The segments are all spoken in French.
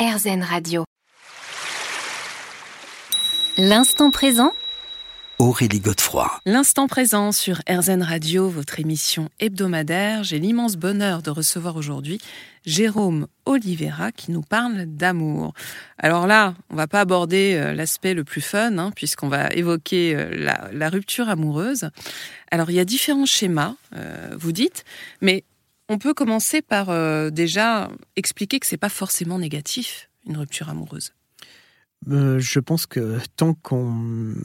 RZN Radio. L'instant présent Aurélie Godefroy. L'instant présent sur RZN Radio, votre émission hebdomadaire. J'ai l'immense bonheur de recevoir aujourd'hui Jérôme Oliveira qui nous parle d'amour. Alors là, on va pas aborder euh, l'aspect le plus fun, hein, puisqu'on va évoquer euh, la, rupture amoureuse. Alors il y a différents schémas, euh, vous dites, mais on peut commencer par euh, déjà expliquer que c'est pas forcément négatif une rupture amoureuse. Euh, je pense que tant qu'on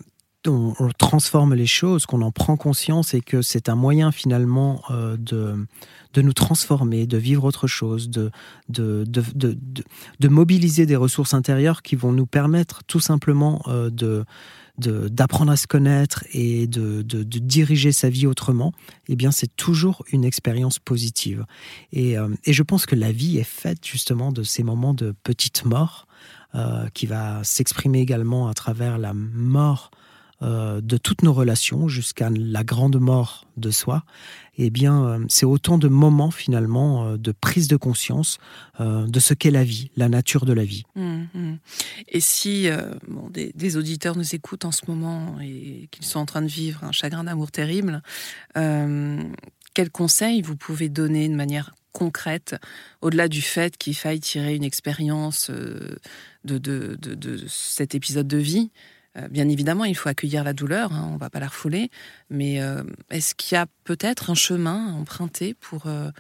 transforme les choses, qu'on en prend conscience et que c'est un moyen finalement euh, de, de nous transformer, de vivre autre chose, de, de, de, de, mobiliser des ressources intérieures qui vont nous permettre tout simplement de d'apprendre à se connaître et de, de, diriger sa vie autrement, eh bien c'est toujours une expérience positive. Et, euh, et, je pense que la vie est faite justement de ces moments de petite mort euh, qui va s'exprimer également à travers la mort euh, de toutes nos relations jusqu'à la grande mort de soi, eh bien, euh, c'est autant de moments finalement euh, de prise de conscience de ce qu'est la vie, la nature de la vie. Mmh, mmh. Et si des, auditeurs nous écoutent en ce moment et qu'ils sont en train de vivre un chagrin d'amour terrible, quels conseils vous pouvez donner de manière concrète, au-delà du fait qu'il faille tirer une expérience de, de, de, cet épisode de vie bien évidemment, il faut accueillir la douleur, hein, on ne va pas la refouler, mais euh, est-ce qu'il y a peut-être un chemin à emprunter pour euh,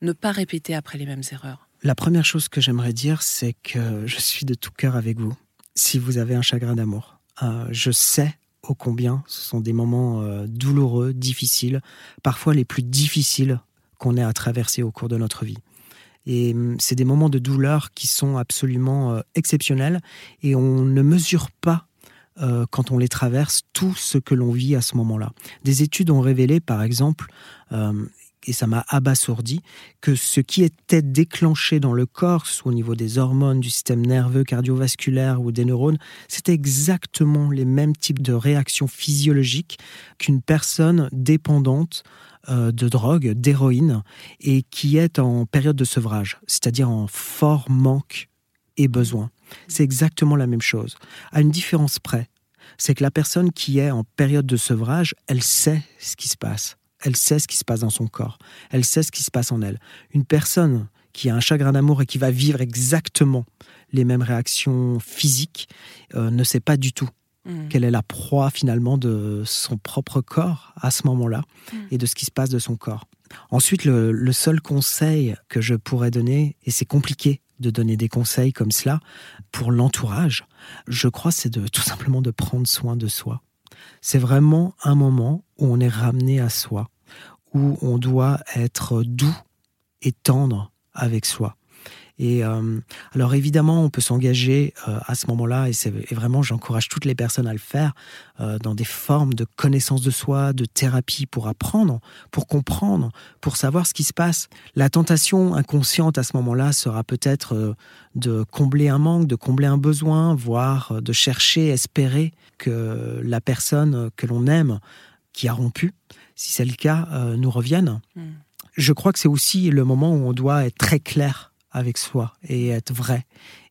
ne pas répéter après les mêmes erreurs? La première chose que j'aimerais dire, c'est que je suis de tout cœur avec vous. Si vous avez un chagrin d'amour, je sais ô combien ce sont des moments douloureux, difficiles, parfois les plus difficiles qu'on ait à traverser au cours de notre vie. Et hum, c'est des moments de douleur qui sont absolument exceptionnels et on ne mesure pas euh, quand on les traverse, tout ce que l'on vit à ce moment-là. Des études ont révélé, par exemple, euh, et ça m'a abasourdi, que ce qui était déclenché dans le corps, soit au niveau des hormones, du système nerveux, cardiovasculaire ou des neurones, c'était exactement les mêmes types de réactions physiologiques qu'une personne dépendante euh, de drogue, d'héroïne, et qui est en période de sevrage, c'est-à-dire en fort manque et besoin. C'est exactement la même chose. À une différence près, c'est que la personne qui est en période de sevrage, elle sait ce qui se passe. Elle sait ce qui se passe dans son corps. Elle sait ce qui se passe en elle. Une personne qui a un chagrin d'amour et qui va vivre exactement les mêmes réactions physiques euh, ne sait pas du tout mmh. quelle est la proie finalement de son propre corps à ce moment-là mmh. et de ce qui se passe de son corps. Ensuite, le seul conseil que je pourrais donner, et c'est compliqué de donner des conseils comme cela pour l'entourage, je crois, c'est de tout simplement de prendre soin de soi. C'est vraiment un moment où on est ramené à soi, où on doit être doux et tendre avec soi. Et euh, alors évidemment, on peut s'engager euh, à ce moment-là, et, c'est, vraiment, j'encourage toutes les personnes à le faire, euh, dans des formes de connaissance de soi, de thérapie pour apprendre, pour comprendre, pour savoir ce qui se passe. La tentation inconsciente à ce moment-là sera peut-être de combler un manque, de combler un besoin, voire de chercher, espérer que la personne que l'on aime, qui a rompu, si c'est le cas, nous revienne. Hmm. Je crois que c'est aussi le moment où on doit être très clair avec soi et être vrai.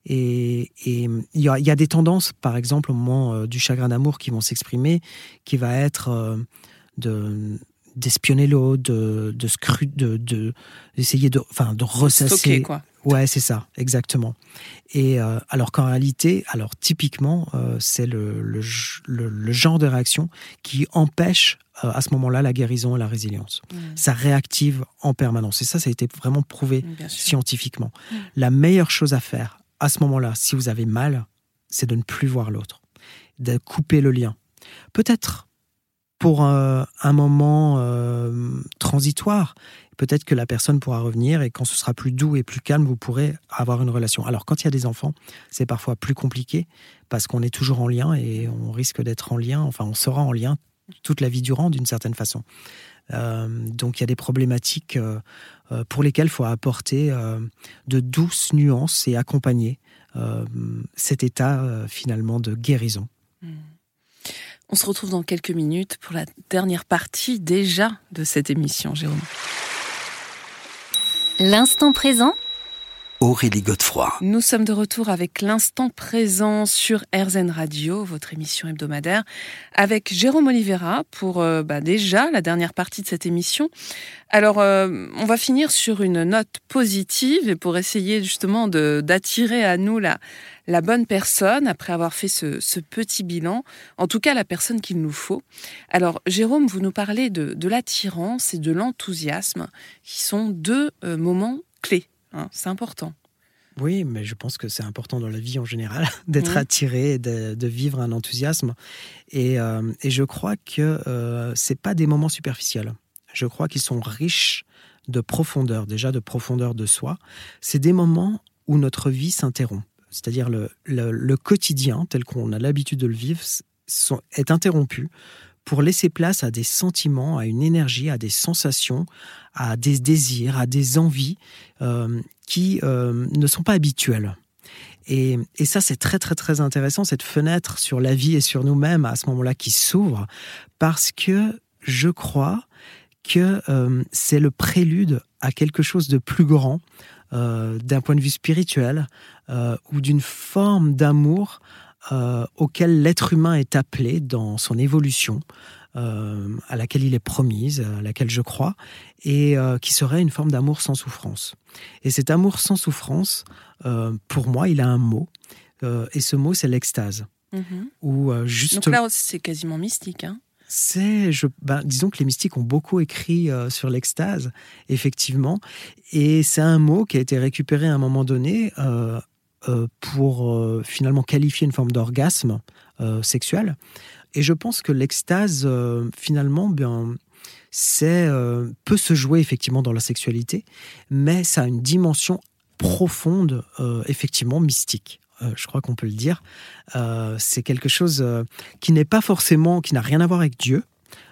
Et il y, a, des tendances, par exemple, au moment euh, du chagrin d'amour qui vont s'exprimer, qui va être euh, de d'espionner l'autre, de, de, de, d'essayer de, enfin, de ressasser. quoi. Ouais, c'est ça, exactement. Et euh, alors qu'en réalité, alors typiquement, c'est le, le, le, genre de réaction qui empêche euh, à ce moment-là la guérison et la résilience. Mm. Ça réactive en permanence. Et ça, ça a été vraiment prouvé scientifiquement. Mm. La meilleure chose à faire à ce moment-là, si vous avez mal, c'est de ne plus voir l'autre, de couper le lien. Peut-être pour euh, un moment euh, transitoire, peut-être que la personne pourra revenir et quand ce sera plus doux et plus calme, vous pourrez avoir une relation. Alors quand il y a des enfants, c'est parfois plus compliqué parce qu'on est toujours en lien et on risque d'être en lien, enfin on sera en lien toute la vie durant d'une certaine façon. Euh, donc il y a des problématiques euh, euh, pour lesquelles il faut apporter de douces nuances et accompagner cet état finalement de guérison. Hmm. On se retrouve dans quelques minutes pour la dernière partie déjà de cette émission, Jérôme. L'instant présent Aurélie Godefroy. Nous sommes de retour avec l'instant présent sur RZN Radio, votre émission hebdomadaire, avec Jérôme Oliveira pour euh, bah, déjà la dernière partie de cette émission. Alors, euh, on va finir sur une note positive et pour essayer justement d'attirer à nous la, la bonne personne après avoir fait ce, ce, petit bilan, en tout cas la personne qu'il nous faut. Alors, Jérôme, vous nous parlez de, de l'attirance et de l'enthousiasme, qui sont deux euh, moments clés Hein, c'est important. Oui, mais je pense que c'est important dans la vie en général d'être attiré, de, de, vivre un enthousiasme. Et, euh, et je crois que euh, c'est pas des moments superficiels. Je crois qu'ils sont riches de profondeur, déjà de profondeur de soi. C'est des moments où notre vie s'interrompt. C'est-à-dire le, le, le, quotidien tel qu'on a l'habitude de le vivre est interrompu pour laisser place à des sentiments, à une énergie, à des sensations, à des désirs, à des envies euh, qui euh, ne sont pas habituelles. Et, et ça, c'est très très très intéressant, cette fenêtre sur la vie et sur nous-mêmes à ce moment-là qui s'ouvre, parce que je crois que euh, c'est le prélude à quelque chose de plus grand d'un point de vue spirituel ou d'une forme d'amour euh, auquel l'être humain est appelé dans son évolution, euh, à laquelle il est promise, à laquelle je crois, et euh, qui serait une forme d'amour sans souffrance. Et cet amour sans souffrance, pour moi, il a un mot, et ce mot, c'est l'extase. Mhm. Ou juste. Donc là, c'est quasiment mystique. Hein c'est, je, ben, disons que les mystiques ont beaucoup écrit euh, sur l'extase, effectivement, et c'est un mot qui a été récupéré à un moment donné euh, pour euh, finalement qualifier une forme d'orgasme euh, sexuel. Et je pense que l'extase, euh, finalement, bien, c'est euh, peut se jouer effectivement dans la sexualité, mais ça a une dimension profonde, effectivement mystique. Euh, je crois qu'on peut le dire. Euh, c'est quelque chose euh, qui n'est pas forcément, qui n'a rien à voir avec Dieu,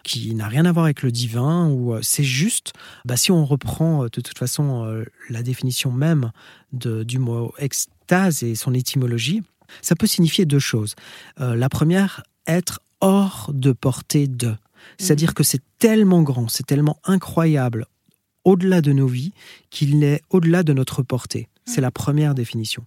qui n'a rien à voir avec le divin, ou c'est juste, bah, si on reprend de toute façon la définition même de, du mot extase et son étymologie, ça peut signifier deux choses. la première, être hors de portée de. C'est-à-dire mmh. que c'est tellement grand, c'est tellement incroyable, au-delà de nos vies, qu'il est au-delà de notre portée. C'est la première définition.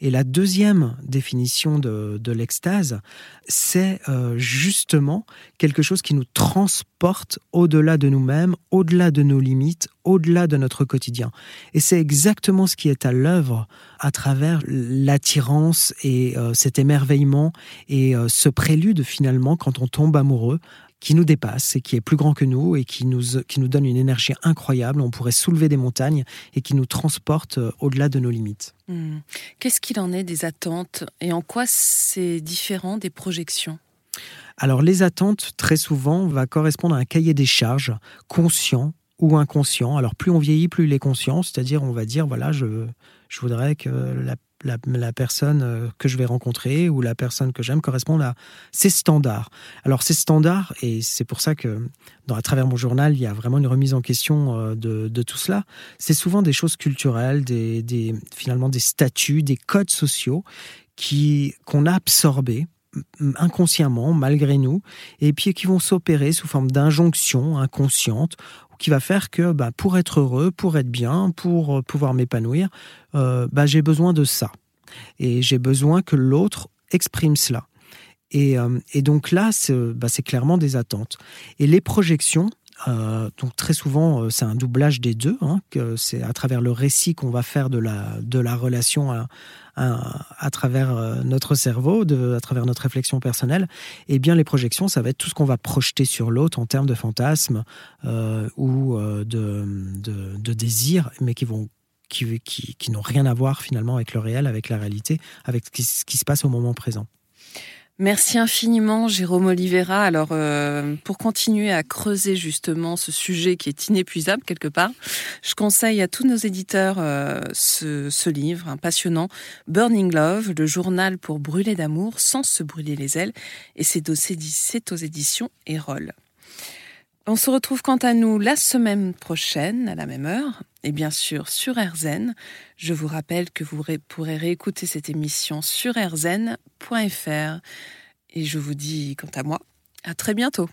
Et la deuxième définition de, l'extase, c'est euh, justement quelque chose qui nous transporte au-delà de nous-mêmes, au-delà de nos limites, au-delà de notre quotidien. Et c'est exactement ce qui est à l'œuvre à travers l'attirance et euh, cet émerveillement et euh, ce prélude finalement quand on tombe amoureux qui nous dépasse et qui est plus grand que nous et qui nous, qui nous donne une énergie incroyable. On pourrait soulever des montagnes et qui nous transporte euh, au-delà de nos limites. Mmh. Qu'est-ce qu'il en est des attentes et en quoi c'est différent des projections? Alors les attentes, très souvent, va correspondre à un cahier des charges conscient ou inconscient. Alors plus on vieillit, plus il est conscient, c'est-à-dire on va dire, voilà, je, je voudrais que la la, personne euh, que je vais rencontrer ou la personne que j'aime correspondent à ces standards. Alors ces standards, et c'est pour ça que dans, à travers mon journal, il y a vraiment une remise en question euh, de, de tout cela, c'est souvent des choses culturelles, des, des, finalement des statuts, des codes sociaux qui qu'on a absorbés inconsciemment, malgré nous, et puis qui vont s'opérer sous forme d'injonctions inconscientes qui va faire que bah, pour être heureux, pour être bien, pour euh, pouvoir m'épanouir, bah, j'ai besoin de ça. Et j'ai besoin que l'autre exprime cela. Et, euh, donc là, c'est bah, clairement des attentes. Et les projections, euh, donc très souvent, euh, c'est un doublage des deux. Hein, c'est à travers le récit qu'on va faire de la, relation à, travers euh, notre cerveau, à travers notre réflexion personnelle. Et bien les projections, ça va être tout ce qu'on va projeter sur l'autre en termes de fantasmes euh, ou euh, de, de désirs, mais qui vont qui, qui, n'ont rien à voir finalement avec le réel, avec la réalité, avec ce qui, se passe au moment présent. Merci infiniment, Jérôme Oliveira. Alors, euh, pour continuer à creuser justement ce sujet qui est inépuisable quelque part, je conseille à tous nos éditeurs euh, ce, ce, livre un passionnant, Burning Love, le journal pour brûler d'amour sans se brûler les ailes, et c'est aux, éditions Erol. On se retrouve quant à nous la semaine prochaine à la même heure et bien sûr sur RZN. Je vous rappelle que vous pourrez réécouter cette émission sur rzn.fr et je vous dis quant à moi à très bientôt.